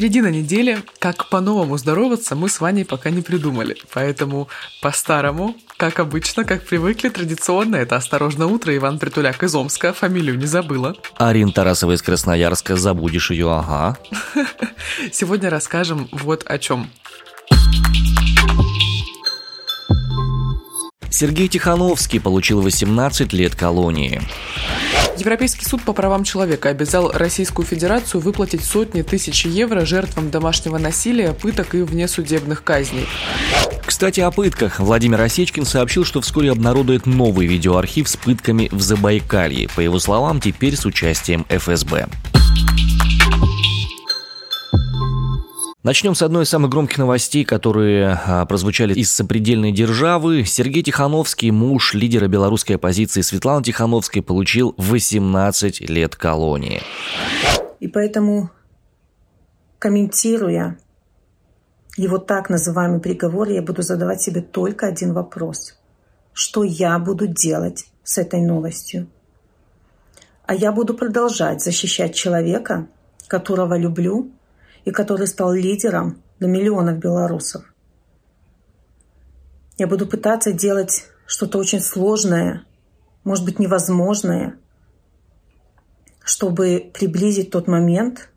середина недели. Как по-новому здороваться, мы с Ваней пока не придумали. Поэтому по-старому, как обычно, как привыкли, традиционно, это «Осторожно утро» Иван Притуляк из Омска. Фамилию не забыла. Арина Тарасова из Красноярска. Забудешь ее, ага. Сегодня расскажем вот о чем. Сергей Тихановский получил 18 лет колонии. Европейский суд по правам человека обязал Российскую Федерацию выплатить сотни тысяч евро жертвам домашнего насилия, пыток и внесудебных казней. Кстати, о пытках. Владимир Осечкин сообщил, что вскоре обнародует новый видеоархив с пытками в Забайкалье. По его словам, теперь с участием ФСБ. Начнем с одной из самых громких новостей, которые а, прозвучали из сопредельной державы. Сергей Тихановский, муж лидера белорусской оппозиции Светланы Тихановской, получил 18 лет колонии. И поэтому, комментируя его так называемый приговор, я буду задавать себе только один вопрос. Что я буду делать с этой новостью? А я буду продолжать защищать человека, которого люблю, и который стал лидером для миллионов белорусов. Я буду пытаться делать что-то очень сложное, может быть, невозможное, чтобы приблизить тот момент,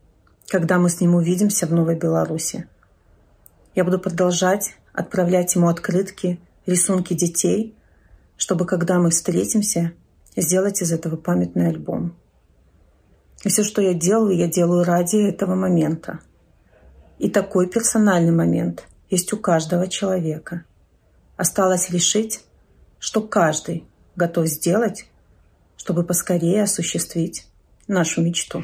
когда мы с ним увидимся в Новой Беларуси. Я буду продолжать отправлять ему открытки, рисунки детей, чтобы, когда мы встретимся, сделать из этого памятный альбом. И все, что я делаю, я делаю ради этого момента – и такой персональный момент есть у каждого человека. Осталось решить, что каждый готов сделать, чтобы поскорее осуществить нашу мечту.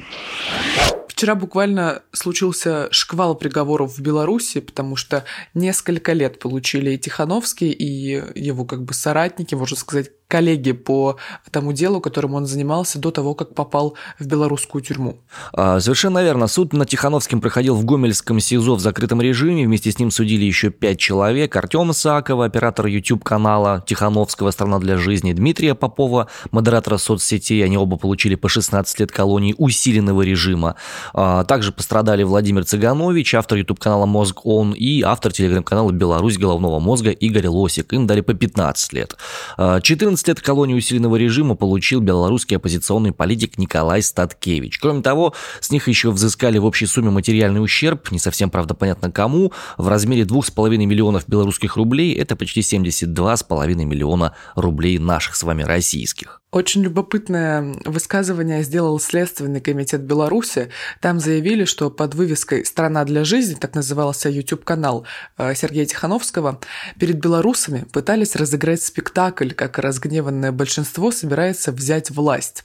Вчера буквально случился шквал приговоров в Беларуси, потому что несколько лет получили и Тихановский, и его как бы соратники, можно сказать, коллеги по тому делу, которым он занимался до того, как попал в белорусскую тюрьму. А, совершенно верно. Суд над Тихановским проходил в Гомельском СИЗО в закрытом режиме. Вместе с ним судили еще пять человек. Артема Сакова, оператор YouTube-канала Тихановского «Страна для жизни», Дмитрия Попова, модератора соцсетей. Они оба получили по 16 лет колонии усиленного режима. А, также пострадали Владимир Цыганович, автор YouTube-канала «Мозг Он» и автор телеграм-канала «Беларусь головного мозга» Игорь Лосик. Им дали по 15 лет. 14 а, 11 лет колонии усиленного режима получил белорусский оппозиционный политик Николай Статкевич. Кроме того, с них еще взыскали в общей сумме материальный ущерб, не совсем, правда, понятно кому, в размере 2,5 миллионов белорусских рублей, это почти 72,5 миллиона рублей наших с вами российских. Очень любопытное высказывание сделал Следственный комитет Беларуси. Там заявили, что под вывеской «Страна для жизни», так назывался YouTube-канал э, Сергея Тихановского, перед белорусами пытались разыграть спектакль, как разгневанное большинство собирается взять власть.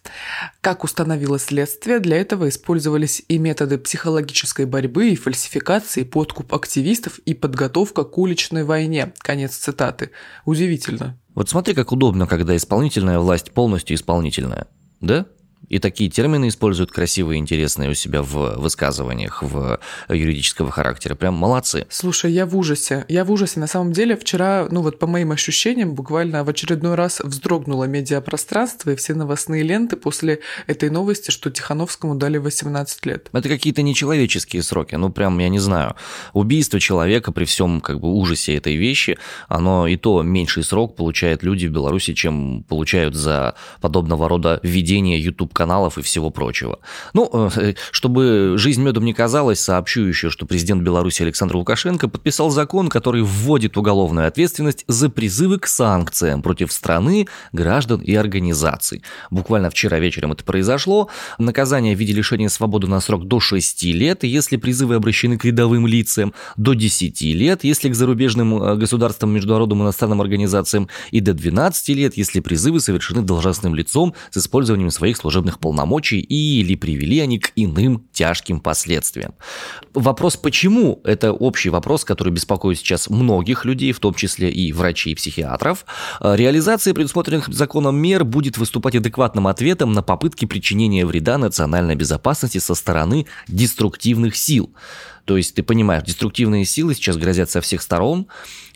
Как установило следствие, для этого использовались и методы психологической борьбы, и фальсификации, подкуп активистов, и подготовка к уличной войне. Конец цитаты. Удивительно. Вот смотри, как удобно, когда исполнительная власть полностью исполнительная. Да? И такие термины используют красивые и интересные у себя в высказываниях в юридического характера. Прям молодцы. Слушай, я в ужасе. Я в ужасе. На самом деле вчера, ну вот по моим ощущениям, буквально в очередной раз вздрогнуло медиапространство и все новостные ленты после этой новости, что Тихановскому дали 18 лет. Это какие-то нечеловеческие сроки. Ну прям, я не знаю. Убийство человека при всем как бы ужасе этой вещи, оно и то меньший срок получают люди в Беларуси, чем получают за подобного рода ведение YouTube каналов и всего прочего. Ну, э, чтобы жизнь медом не казалась, сообщу еще, что президент Беларуси Александр Лукашенко подписал закон, который вводит уголовную ответственность за призывы к санкциям против страны, граждан и организаций. Буквально вчера вечером это произошло. Наказание в виде лишения свободы на срок до 6 лет, если призывы обращены к рядовым лицам, до 10 лет, если к зарубежным э, государствам, международным иностранным организациям, и до 12 лет, если призывы совершены должностным лицом с использованием своих служебных служебных полномочий или привели они к иным тяжким последствиям. Вопрос «почему?» – это общий вопрос, который беспокоит сейчас многих людей, в том числе и врачей и психиатров. Реализация предусмотренных законом мер будет выступать адекватным ответом на попытки причинения вреда национальной безопасности со стороны деструктивных сил. То есть ты понимаешь, деструктивные силы сейчас грозят со всех сторон,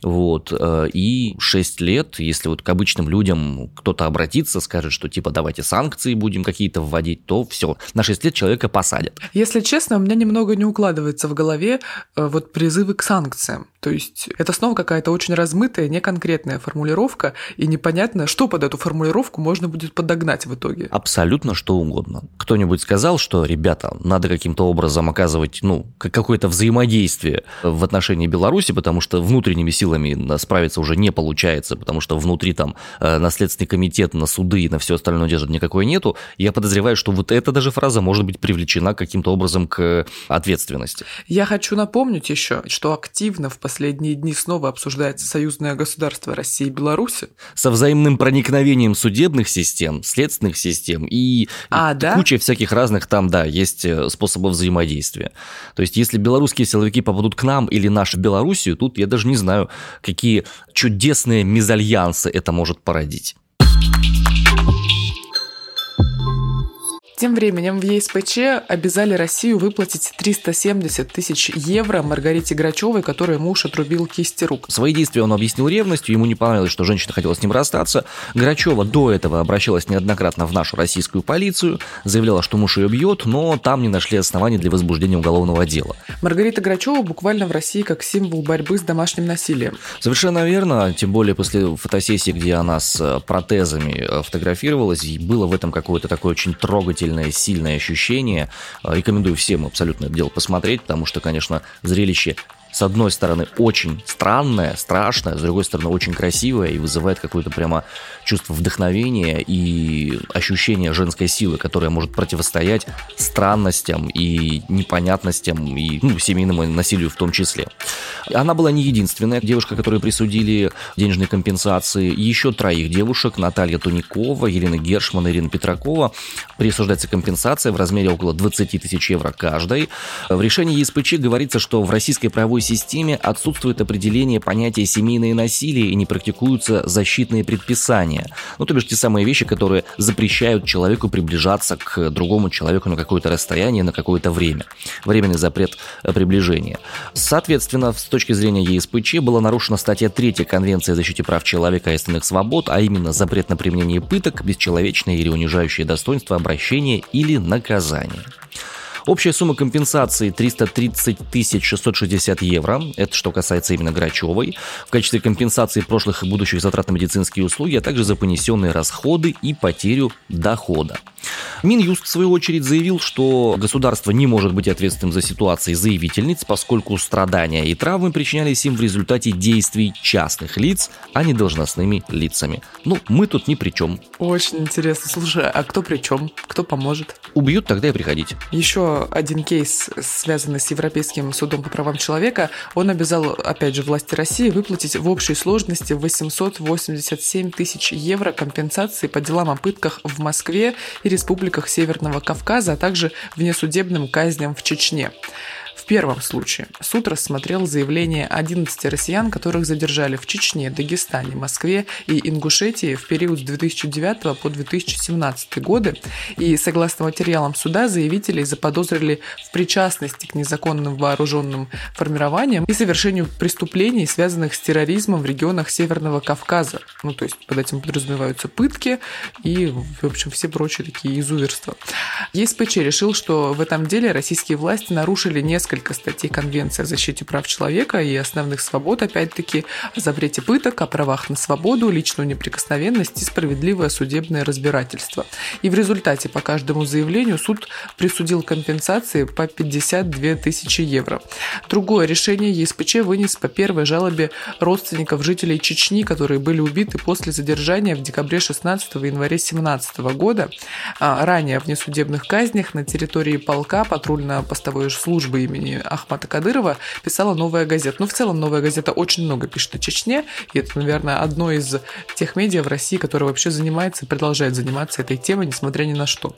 вот, э, и 6 лет, если вот к обычным людям кто-то обратится, скажет, что типа давайте санкции будем какие-то вводить, то все, на 6 лет человека посадят. Если честно, у меня немного не укладывается в голове э, вот призывы к санкциям. То есть это снова какая-то очень размытая, неконкретная формулировка, и непонятно, что под эту формулировку можно будет подогнать в итоге. Абсолютно что угодно. Кто-нибудь сказал, что, ребята, надо каким-то образом оказывать, ну, какое-то взаимодействие в отношении Беларуси, потому что внутренними силами справиться уже не получается, потому что внутри там э, наследственный комитет на суды и на все остальное держит никакой нету, я подозреваю, что вот эта даже фраза может быть привлечена каким-то образом к ответственности. Я хочу напомнить еще, что активно в последние дни снова обсуждается союзное государство России и Беларуси. Со взаимным проникновением судебных систем, следственных систем и а, да? куча всяких разных там, да, есть э, способов взаимодействия. То есть, если белорусские силовики попадут к нам или наши в Белоруссию, тут я даже не знаю, какие чудесные мезальянсы это может породить. Тем временем в ЕСПЧ обязали Россию выплатить 370 тысяч евро Маргарите Грачевой, которой муж отрубил кисти рук. Свои действия он объяснил ревностью, ему не понравилось, что женщина хотела с ним расстаться. Грачева до этого обращалась неоднократно в нашу российскую полицию, заявляла, что муж ее бьет, но там не нашли оснований для возбуждения уголовного дела. Маргарита Грачева буквально в России как символ борьбы с домашним насилием. Совершенно верно, тем более после фотосессии, где она с протезами фотографировалась, было в этом какое-то такое очень трогательное сильное, сильное ощущение. Рекомендую всем абсолютно это дело посмотреть, потому что, конечно, зрелище с одной стороны, очень странная, страшная, с другой стороны, очень красивая и вызывает какое-то прямо чувство вдохновения и ощущение женской силы, которая может противостоять странностям и непонятностям и ну, семейному насилию в том числе. Она была не единственная девушка, которой присудили денежные компенсации. Еще троих девушек, Наталья Туникова, Елена Гершман, Ирина Петракова, присуждается компенсация в размере около 20 тысяч евро каждой. В решении ЕСПЧ говорится, что в российской правовой правовой системе отсутствует определение понятия семейное насилие и не практикуются защитные предписания. Ну, то бишь те самые вещи, которые запрещают человеку приближаться к другому человеку на какое-то расстояние, на какое-то время. Временный запрет э, приближения. Соответственно, с точки зрения ЕСПЧ была нарушена статья 3 Конвенции о защите прав человека и остальных свобод, а именно запрет на применение пыток, бесчеловечное или унижающее достоинство обращения или наказания. Общая сумма компенсации 330 660 евро. Это что касается именно Грачевой. В качестве компенсации прошлых и будущих затрат на медицинские услуги, а также за понесенные расходы и потерю дохода. Минюст, в свою очередь, заявил, что государство не может быть ответственным за ситуации заявительниц, поскольку страдания и травмы причинялись им в результате действий частных лиц, а не должностными лицами. Ну, мы тут ни при чем. Очень интересно. Слушай, а кто при чем? Кто поможет? Убьют, тогда и приходите. Еще один кейс, связанный с Европейским судом по правам человека, он обязал, опять же, власти России выплатить в общей сложности 887 тысяч евро компенсации по делам о пытках в Москве и республиках Северного Кавказа, а также внесудебным казням в Чечне первом случае суд рассмотрел заявление 11 россиян, которых задержали в Чечне, Дагестане, Москве и Ингушетии в период с 2009 по 2017 годы. И согласно материалам суда, заявителей заподозрили в причастности к незаконным вооруженным формированиям и совершению преступлений, связанных с терроризмом в регионах Северного Кавказа. Ну, то есть под этим подразумеваются пытки и, в общем, все прочие такие изуверства. ЕСПЧ решил, что в этом деле российские власти нарушили несколько несколько статей Конвенции о защите прав человека и основных свобод, опять-таки, о запрете пыток, о правах на свободу, личную неприкосновенность и справедливое судебное разбирательство. И в результате по каждому заявлению суд присудил компенсации по 52 тысячи евро. Другое решение ЕСПЧ вынес по первой жалобе родственников жителей Чечни, которые были убиты после задержания в декабре 16 и январе 17 года. А ранее в несудебных казнях на территории полка патрульно-постовой службы имени имени Ахмата Кадырова писала «Новая газета». Ну, в целом, «Новая газета» очень много пишет о Чечне, и это, наверное, одно из тех медиа в России, которое вообще занимается продолжает заниматься этой темой, несмотря ни на что.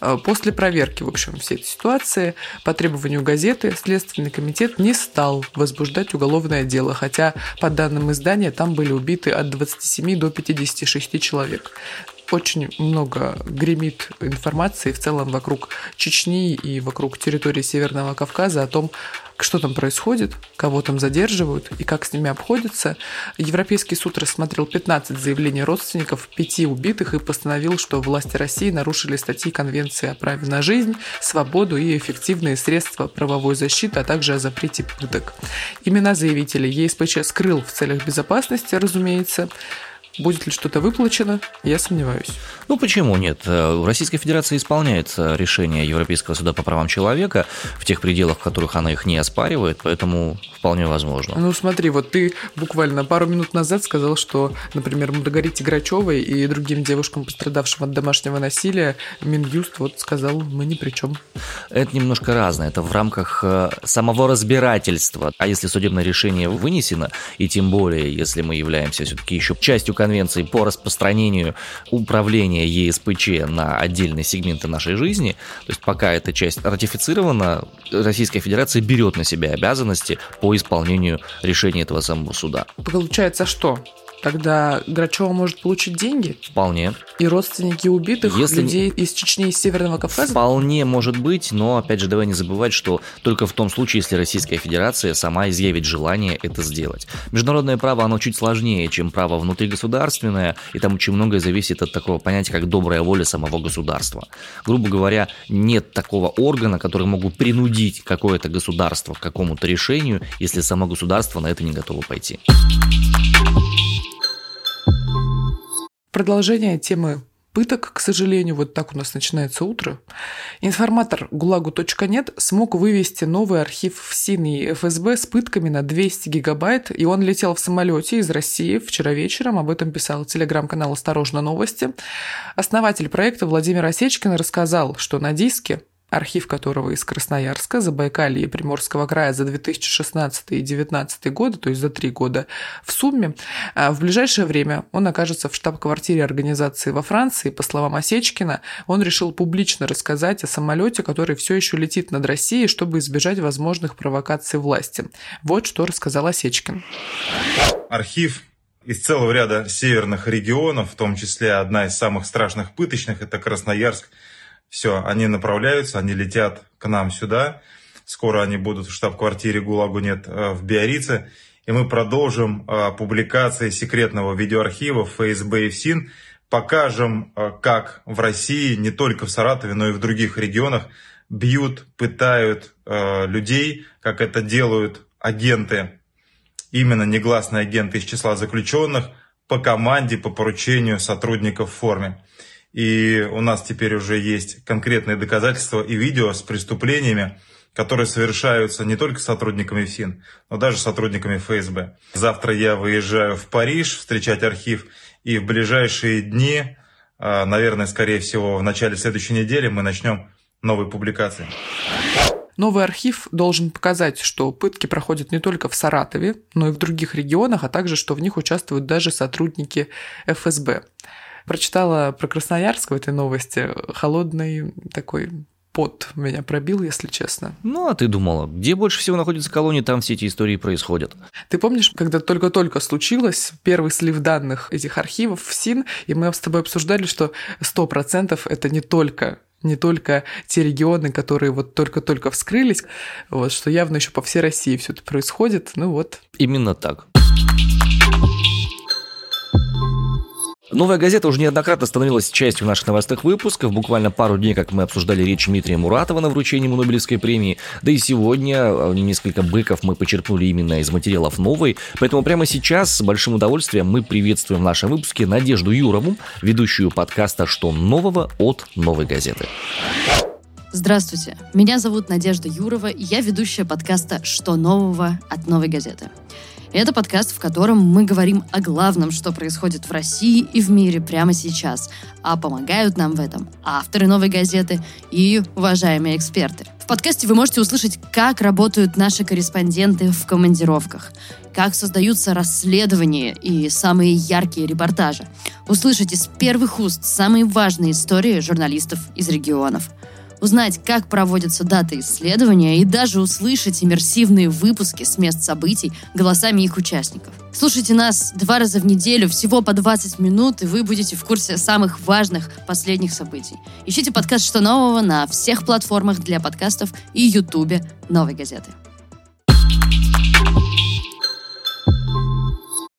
Э, после проверки, в общем, всей этой ситуации, по требованию газеты, Следственный комитет не стал возбуждать уголовное дело, хотя, по данным издания, там были убиты от 27 до 56 человек. Очень много гремит информации в целом вокруг Чечни и вокруг территории Северного Кавказа о том, что там происходит, кого там задерживают и как с ними обходятся. Европейский суд рассмотрел 15 заявлений родственников пяти убитых и постановил, что власти России нарушили статьи Конвенции о праве на жизнь, свободу и эффективные средства правовой защиты, а также о запрете пыток. Имена заявителей ЕСПЧ скрыл в целях безопасности, разумеется. Будет ли что-то выплачено, я сомневаюсь. Ну почему нет? Э, Российская Федерация исполняет решения Европейского суда по правам человека в тех пределах, в которых она их не оспаривает, поэтому вполне возможно. Ну смотри, вот ты буквально пару минут назад сказал, что, например, Маргарите Грачевой и другим девушкам, пострадавшим от домашнего насилия, Минюст вот сказал, мы ни при чем. Это немножко разное, это в рамках э, самого разбирательства. А если судебное решение вынесено, и тем более, если мы являемся все-таки еще частью конвенции по распространению управления ЕСПЧ на отдельные сегменты нашей жизни, то есть пока эта часть ратифицирована, Российская Федерация берет на себя обязанности по исполнению решения этого самого суда. Получается что? Тогда Грачева может получить деньги? Вполне. И родственники убитых Если... людей из Чечни и Северного Кавказа? Вполне может быть, но, опять же, давай не забывать, что только в том случае, если Российская Федерация сама изъявит желание это сделать. Международное право, оно чуть сложнее, чем право внутригосударственное, и там очень многое зависит от такого понятия, как добрая воля самого государства. Грубо говоря, нет такого органа, который могут принудить какое-то государство к какому-то решению, если само государство на это не готово пойти. Продолжение темы пыток, к сожалению, вот так у нас начинается утро. Информатор gulag.нет смог вывести новый архив в СИН и ФСБ с пытками на 200 гигабайт, и он летел в самолете из России вчера вечером, об этом писал телеграм-канал «Осторожно, новости». Основатель проекта Владимир Осечкин рассказал, что на диске архив которого из Красноярска, Забайкалья и Приморского края за 2016 и 2019 годы, то есть за три года в сумме. А в ближайшее время он окажется в штаб-квартире организации во Франции. По словам Осечкина, он решил публично рассказать о самолете, который все еще летит над Россией, чтобы избежать возможных провокаций власти. Вот что рассказал Осечкин. Архив из целого ряда северных регионов, в том числе одна из самых страшных пыточных, это Красноярск, все, они направляются, они летят к нам сюда. Скоро они будут в штаб-квартире ГУЛАГу нет э, в Биорице. И мы продолжим э, публикации секретного видеоархива ФСБ и в СИН. Покажем, э, как в России, не только в Саратове, но и в других регионах бьют, пытают людей, как это делают агенты, именно негласные агенты из числа заключенных, по команде, по поручению сотрудников в форме. И у нас теперь уже есть конкретные доказательства и видео с преступлениями, которые совершаются не только сотрудниками ФСИН, но даже сотрудниками ФСБ. Завтра я выезжаю в Париж встречать архив, и в ближайшие дни, а, наверное, скорее всего, в начале следующей недели мы начнем новые публикации. Новый архив должен показать, что пытки проходят не только в Саратове, но и в других регионах, а также, что в них участвуют даже сотрудники ФСБ. Прочитала про Красноярск в этой новости. Холодный такой пот меня пробил, если честно. Ну, а ты думала, где больше всего находится колония, там все эти истории происходят. Ты помнишь, когда только-только случилось первый слив данных этих архивов в СИН, и мы с тобой обсуждали, что 100% это не только не только те регионы, которые вот только-только вскрылись, вот, что явно еще по всей России все это происходит, ну вот. Именно так. Новая газета уже неоднократно становилась частью наших новостных выпусков. Буквально пару дней, как мы обсуждали речь Дмитрия Муратова на вручении ему Нобелевской премии. Да и сегодня а, несколько быков мы почерпнули именно из материалов новой. Поэтому прямо сейчас с большим удовольствием мы приветствуем в нашем выпуске Надежду Юрову, ведущую подкаста «Что нового» от «Новой газеты». Здравствуйте, меня зовут Надежда Юрова, и я ведущая подкаста «Что нового» от «Новой газеты». Это подкаст, в котором мы говорим о главном, что происходит в России и в мире прямо сейчас. А помогают нам в этом авторы новой газеты и уважаемые эксперты. В подкасте вы можете услышать, как работают наши корреспонденты в командировках, как создаются расследования и самые яркие репортажи. Услышите с первых уст самые важные истории журналистов из регионов. Узнать, как проводятся даты исследования и даже услышать иммерсивные выпуски с мест событий голосами их участников. Слушайте нас два раза в неделю, всего по 20 минут, и вы будете в курсе самых важных последних событий. Ищите подкаст «Что нового» на всех платформах для подкастов и ютубе «Новой газеты».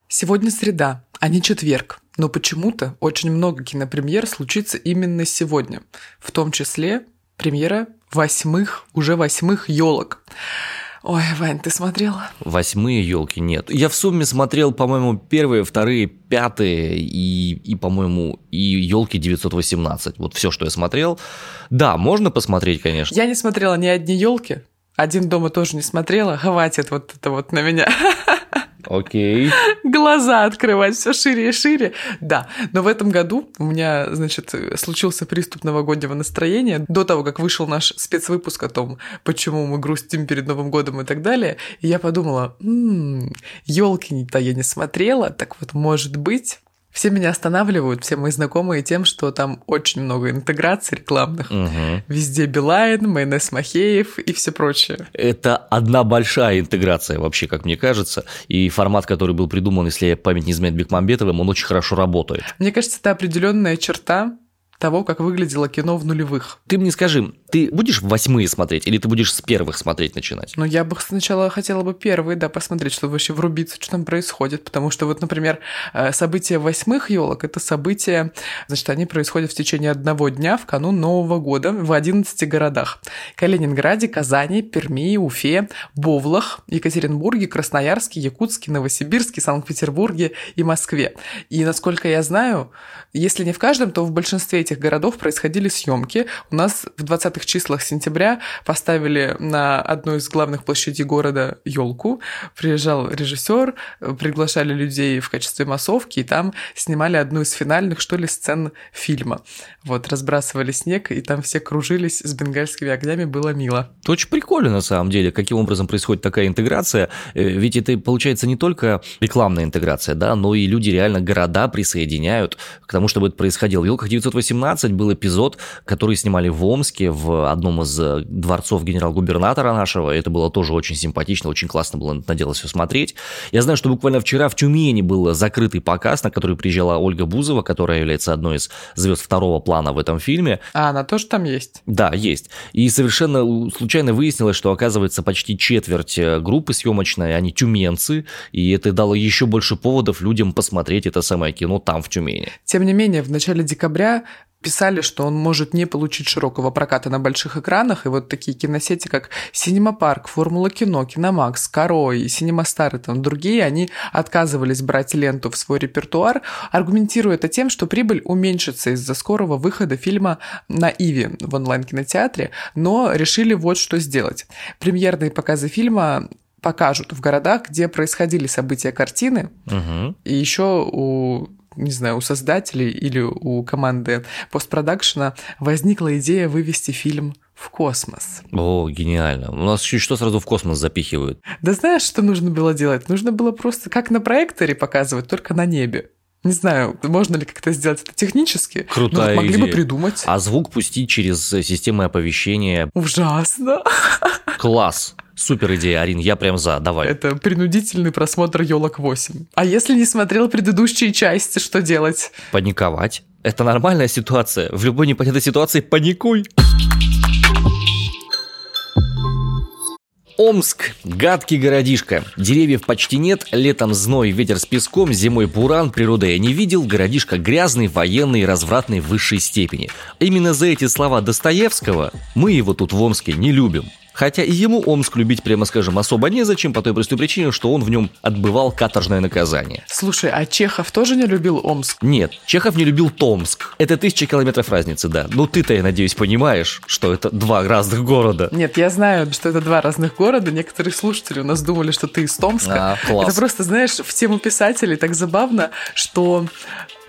Сегодня среда, а не четверг. Но почему-то очень много кинопремьер случится именно сегодня. В том числе премьера восьмых, уже восьмых елок. Ой, Вань, ты смотрел? Восьмые елки нет. Я в сумме смотрел, по-моему, первые, вторые, пятые и, и по-моему, и елки 918. Вот все, что я смотрел. Да, можно посмотреть, конечно. Я не смотрела ни одни елки. Один дома тоже не смотрела. Хватит вот это вот на меня. Окей. Глаза открывать все шире и шире. Да, но в этом году у меня, значит, случился приступ новогоднего настроения до того, как вышел наш спецвыпуск о том, почему мы грустим перед Новым годом и так далее. Я подумала, елки-то я не смотрела, так вот, может быть, все меня останавливают, все мои знакомые, тем, что там очень много интеграций рекламных. Угу. Везде Билайн, майонез Махеев и все прочее. Это одна большая интеграция вообще, как мне кажется. И формат, который был придуман, если память не изменяет Бекмамбетовым, он очень хорошо работает. Мне кажется, это определенная черта того, как выглядело кино в нулевых. Ты мне скажи, ты будешь восьмые смотреть или ты будешь с первых смотреть начинать? Ну, я бы сначала хотела бы первые, да, посмотреть, чтобы вообще врубиться, что там происходит. Потому что вот, например, э, события восьмых елок – это события, значит, они происходят в течение одного дня в канун Нового года в 11 городах. Калининграде, Казани, Перми, Уфе, Бовлах, Екатеринбурге, Красноярске, Якутске, Новосибирске, Санкт-Петербурге и Москве. И, насколько я знаю, если не в каждом, то в большинстве этих городов происходили съемки. У нас в 20-х числах сентября поставили на одной из главных площадей города елку. Приезжал режиссер, приглашали людей в качестве массовки, и там снимали одну из финальных, что ли, сцен фильма. Вот, разбрасывали снег, и там все кружились с бенгальскими огнями, было мило. Это очень прикольно, на самом деле, каким образом происходит такая интеграция. Э, ведь это, получается, не только рекламная интеграция, да, но и люди реально города присоединяют к тому, чтобы это происходило. В «Елках 918» был эпизод, который снимали в Омске, в одном из э, дворцов генерал-губернатора нашего. Это было тоже очень симпатично, очень классно было наделось все смотреть. Я знаю, что буквально вчера в Тюмени был закрытый показ, на который приезжала Ольга Бузова, которая является одной из звезд второго плана плана в этом фильме. А, она тоже там есть? Да, есть. И совершенно случайно выяснилось, что, оказывается, почти четверть э, группы съемочной, они тюменцы, и это дало еще больше поводов людям посмотреть это самое кино там, в Тюмени. Тем не менее, в начале декабря писали, что он может не получить широкого проката на больших экранах, и вот такие киносети, как Синема Парк, Формула Кино, Киномакс, Каро и Синема Стар и там другие, они отказывались брать ленту в свой репертуар, аргументируя это тем, что прибыль уменьшится из-за скорого выхода фильма на Иви в онлайн-кинотеатре, но решили вот что сделать. Премьерные показы фильма покажут в городах, где происходили события картины, угу. и еще у не знаю, у создателей или у команды постпродакшена возникла идея вывести фильм в космос. О, гениально. У нас чуть что сразу в космос запихивают. Да знаешь, что нужно было делать? Нужно было просто как на проекторе показывать, только на небе. Не знаю, можно ли как-то сделать это технически. Крутая но могли идея. бы придумать. А звук пустить через системы оповещения. Ужасно. Класс. Супер идея, Арин, я прям за, давай. Это принудительный просмотр елок 8. А если не смотрел предыдущие части, что делать? Паниковать. Это нормальная ситуация. В любой непонятной ситуации паникуй. Омск – гадкий городишко. Деревьев почти нет, летом зной, ветер с песком, зимой буран, природа я не видел, городишко грязный, военный и развратный в высшей степени. Именно за эти слова Достоевского мы его тут в Омске не любим. Хотя и ему Омск любить, прямо скажем, особо незачем, по той простой причине, что он в нем отбывал каторжное наказание. Слушай, а Чехов тоже не любил Омск? Нет, Чехов не любил Томск. Это тысяча километров разницы, да. Ну ты-то, я надеюсь, понимаешь, что это два разных города. Нет, я знаю, что это два разных города. Некоторые слушатели у нас думали, что ты из Томска. А, класс. Это просто, знаешь, в тему писателей так забавно, что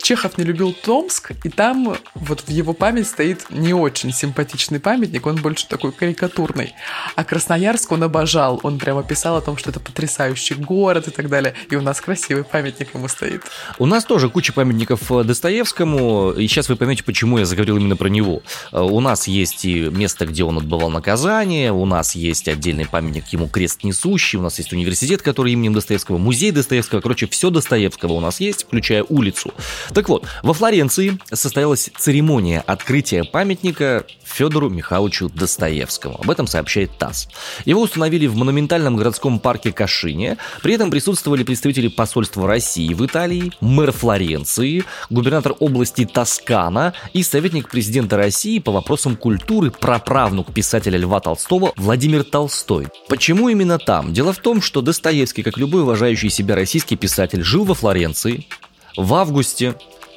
Чехов не любил Томск, и там вот в его память стоит не очень симпатичный памятник, он больше такой карикатурный. А Красноярск он обожал, он прямо писал о том, что это потрясающий город и так далее. И у нас красивый памятник ему стоит. У нас тоже куча памятников э, Достоевскому, и сейчас вы поймете, почему я заговорил именно про него. Э, у нас есть и место, где он отбывал наказание, у нас есть отдельный памятник ему крест несущий, у нас есть университет, который именем Достоевского, музей Достоевского, короче, все Достоевского у нас есть, включая улицу. Так вот, во Флоренции состоялась церемония открытия памятника Федору Михайловичу Достоевскому. Об этом сообщает ТАСС. Его установили в монументальном городском парке Кашине. При этом присутствовали представители посольства России в Италии, мэр Флоренции, губернатор области Тоскана и советник президента России по вопросам культуры, праправнук писателя Льва Толстого Владимир Толстой. Почему именно там? Дело в том, что Достоевский, как любой уважающий себя российский писатель, жил во Флоренции, в августе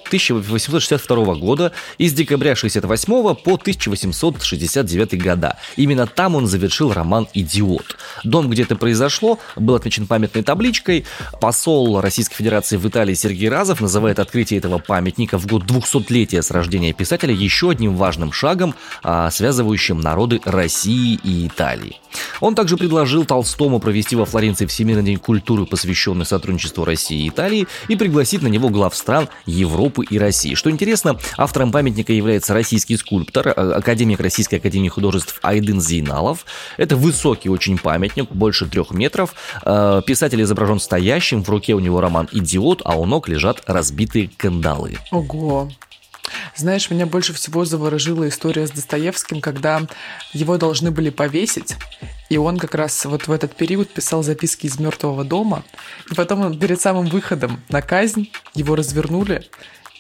1862 года и с декабря 68 по 1869 года. Именно там он завершил роман «Идиот». Дом, где это произошло, был отмечен памятной табличкой. Посол Российской Федерации в Италии Сергей Разов называет открытие этого памятника в год 200-летия с рождения писателя еще одним важным шагом, а, связывающим народы России и Италии. Он также предложил Толстому провести во Флоренции Всемирный день культуры, посвященный сотрудничеству России и Италии, и пригласить на него глав стран Европы и России. Что интересно, автором памятника является российский скульптор, а, академик Российской Академии Художеств Айдын Зейналов. Это высокий очень памятник, больше трех метров. А, писатель изображен стоящим, в руке у него роман «Идиот», а у ног лежат разбитые кандалы. Ого, знаешь, меня больше всего заворожила история с Достоевским, когда его должны были повесить, и он как раз вот в этот период писал записки из мертвого дома. И потом перед самым выходом на казнь его развернули,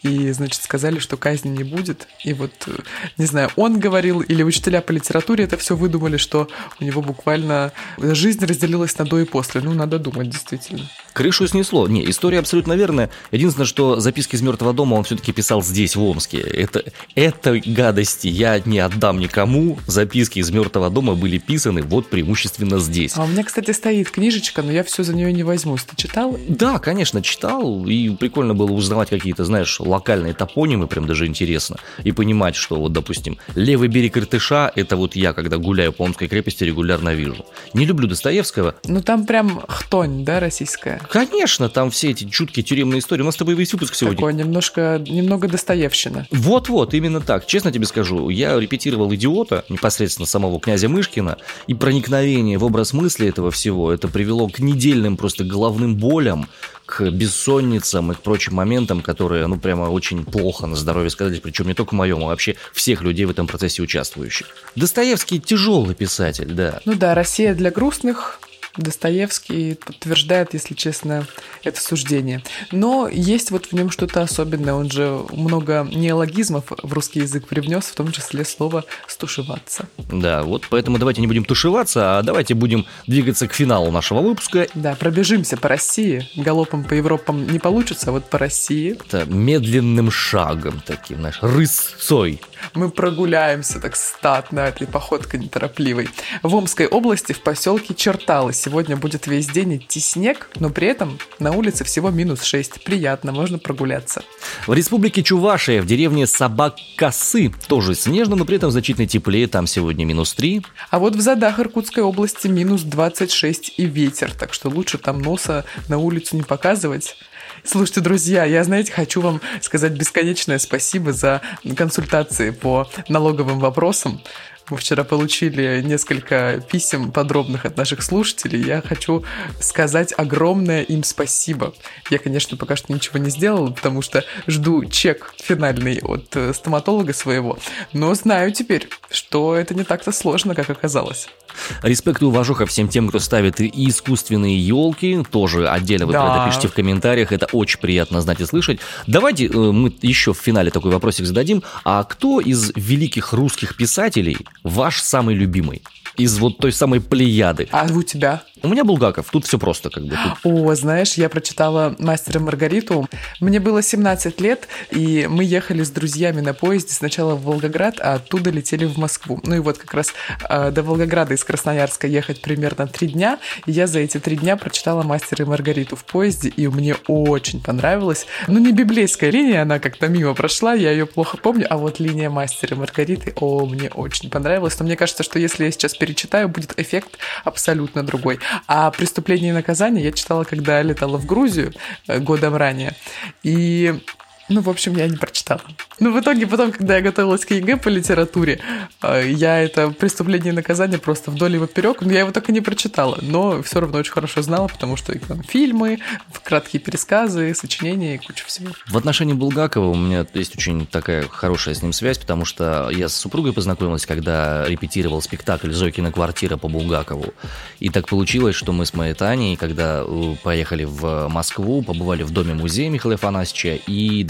и, значит, сказали, что казни не будет. И вот, э, не знаю, он говорил, или учителя по литературе это все выдумали, что у него буквально жизнь разделилась на до и после. Ну, надо думать, действительно. Крышу снесло. Не, история абсолютно верная. Единственное, что записки из мертвого дома он все-таки писал здесь, в Омске. Это, это гадости я не отдам никому. Записки из мертвого дома были писаны вот преимущественно здесь. А у меня, кстати, стоит книжечка, но я все за нее не возьмусь. Ты читал? Да, конечно, читал. И прикольно было узнавать какие-то, знаешь, локальные топонимы, прям даже интересно. И понимать, что вот, допустим, левый берег Иртыша, это вот я, когда гуляю по Омской крепости, регулярно вижу. Не люблю Достоевского. Ну там прям хтонь, да, российская? Конечно, там все эти чуткие тюремные истории. У нас с тобой весь выпуск сегодня. Такое немножко, немного Достоевщина. Вот-вот, именно так. Честно тебе скажу, я репетировал «Идиота», непосредственно самого князя Мышкина, и проникновение в образ мысли этого всего, это привело к недельным просто головным болям, к бессонницам и к прочим моментам, которые, ну, прямо очень плохо на здоровье сказались, причем не только моем, а вообще всех людей в этом процессе участвующих. Достоевский тяжелый писатель, да. Ну да, Россия для грустных, Достоевский подтверждает, если честно, это суждение. Но есть вот в нем что-то особенное. Он же много неологизмов в русский язык привнес, в том числе слово «стушеваться». Да, вот поэтому давайте не будем тушеваться, а давайте будем двигаться к финалу нашего выпуска. Да, пробежимся по России. Галопом по Европам не получится, а вот по России. Это медленным шагом таким, знаешь, рысцой. Мы прогуляемся так статно этой походкой неторопливой. В Омской области в поселке Черталы сегодня будет весь день идти снег, но при этом на улице всего минус 6. Приятно, можно прогуляться. В республике Чувашия в деревне Собак-Косы тоже снежно, но при этом значительно теплее, там сегодня минус 3. А вот в Задах Иркутской области минус 26 и ветер, так что лучше там носа на улицу не показывать. Слушайте, друзья, я, знаете, хочу вам сказать бесконечное спасибо за консультации по налоговым вопросам. Мы вчера получили несколько писем подробных от наших слушателей. Я хочу сказать огромное им спасибо. Я, конечно, пока что ничего не сделала, потому что жду чек финальный от э, стоматолога своего. Но знаю теперь, что это не так-то сложно, как оказалось. Респект и уважуха всем тем, кто ставит и искусственные елки. Тоже отдельно вы да. про это пишите в комментариях. Это очень приятно знать и слышать. Давайте э, мы еще в финале такой вопросик зададим. А кто из великих русских писателей ваш самый любимый? Из вот той самой плеяды. А у тебя? У меня Булгаков, тут все просто как бы. Тут... О, знаешь, я прочитала «Мастера Маргариту». Мне было 17 лет, и мы ехали с друзьями на поезде сначала в Волгоград, а оттуда летели в Москву. Ну и вот как раз э, до Волгограда из Красноярска ехать примерно три дня, и я за эти три дня прочитала «Мастера и Маргариту» в поезде, и мне очень понравилось. Ну, не библейская линия, она как-то мимо прошла, я ее плохо помню, а вот линия «Мастера и Маргариты», о, мне очень понравилось. Но мне кажется, что если я сейчас перечитаю, будет эффект абсолютно другой. А «Преступление и наказание» я читала, когда летала в Грузию э, годом ранее. И ну, в общем, я не прочитала. Ну, в итоге, потом, когда я готовилась к ЕГЭ по литературе, э, я это «Преступление и наказание» просто вдоль и поперек, я его и не прочитала, но все равно очень хорошо знала, потому что там фильмы, краткие пересказы, сочинения и куча всего. В отношении Булгакова у меня есть очень такая хорошая с ним связь, потому что я с супругой познакомилась, когда репетировал спектакль «Зойкина квартира» по Булгакову. И так получилось, что мы с моей Таней, когда э, поехали в Москву, побывали в доме-музея Михаила Афанасьевича и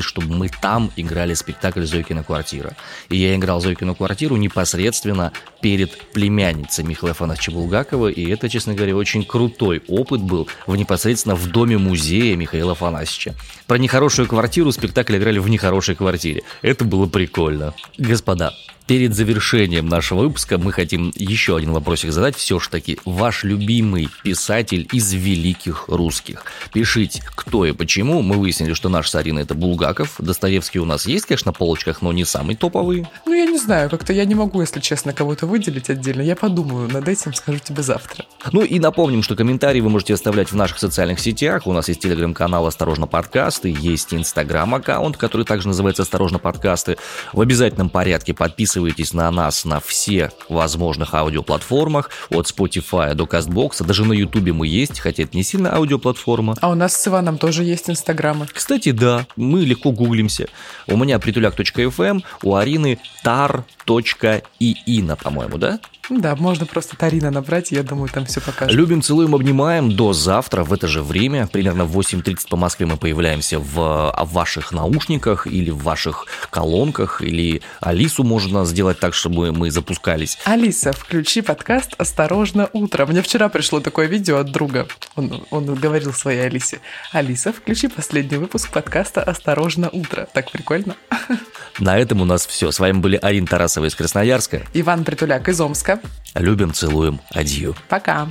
чтобы мы там играли спектакль «Зойкина квартира». И я играл «Зойкину квартиру» непосредственно перед племянницей Михаила Афанасьевича Булгакова, и это, честно говоря, очень крутой опыт был в непосредственно в доме музея Михаила Афанасьевича. Про нехорошую квартиру спектакль играли в нехорошей квартире. Это было прикольно. Господа, Перед завершением нашего выпуска мы хотим еще один вопросик задать. Все ж таки, ваш любимый писатель из великих русских. Пишите, кто и почему. Мы выяснили, что наш с Ариной это Булгаков. Достоевский у нас есть, конечно, на полочках, но не самый топовый. Ну, я не знаю, как-то я не могу, если честно, кого-то выделить отдельно. Я подумаю над этим, скажу тебе завтра. Ну и напомним, что комментарии вы можете оставлять в наших социальных сетях. У нас есть телеграм-канал «Осторожно, подкасты», есть инстаграм-аккаунт, который также называется «Осторожно, подкасты». В обязательном порядке подписывайтесь на нас на все возможных аудиоплатформах, от Spotify до CastBox, даже на YouTube мы есть, хотя это не сильно аудиоплатформа. А у нас с Иваном тоже есть инстаграмы. Кстати, да, мы легко гуглимся. У меня притуляк.фм, у Арины tar.iina, по-моему, да? Да, можно просто Тарина набрать, я думаю, там все покажет. Любим, целуем, обнимаем. До завтра в это же время, примерно в 8.30 по Москве мы появляемся в, в ваших наушниках или в ваших колонках, или Алису можно сделать так, чтобы мы запускались. Алиса, включи подкаст «Осторожно, утро». Мне вчера пришло такое видео от друга. Он, он говорил своей Алисе. Алиса, включи последний выпуск подкаста «Осторожно, утро». Так прикольно. На этом у нас все. С вами были Арина Тарасова из Красноярска. Иван Притуляк из Омска. Любим, целуем. Адью. Пока.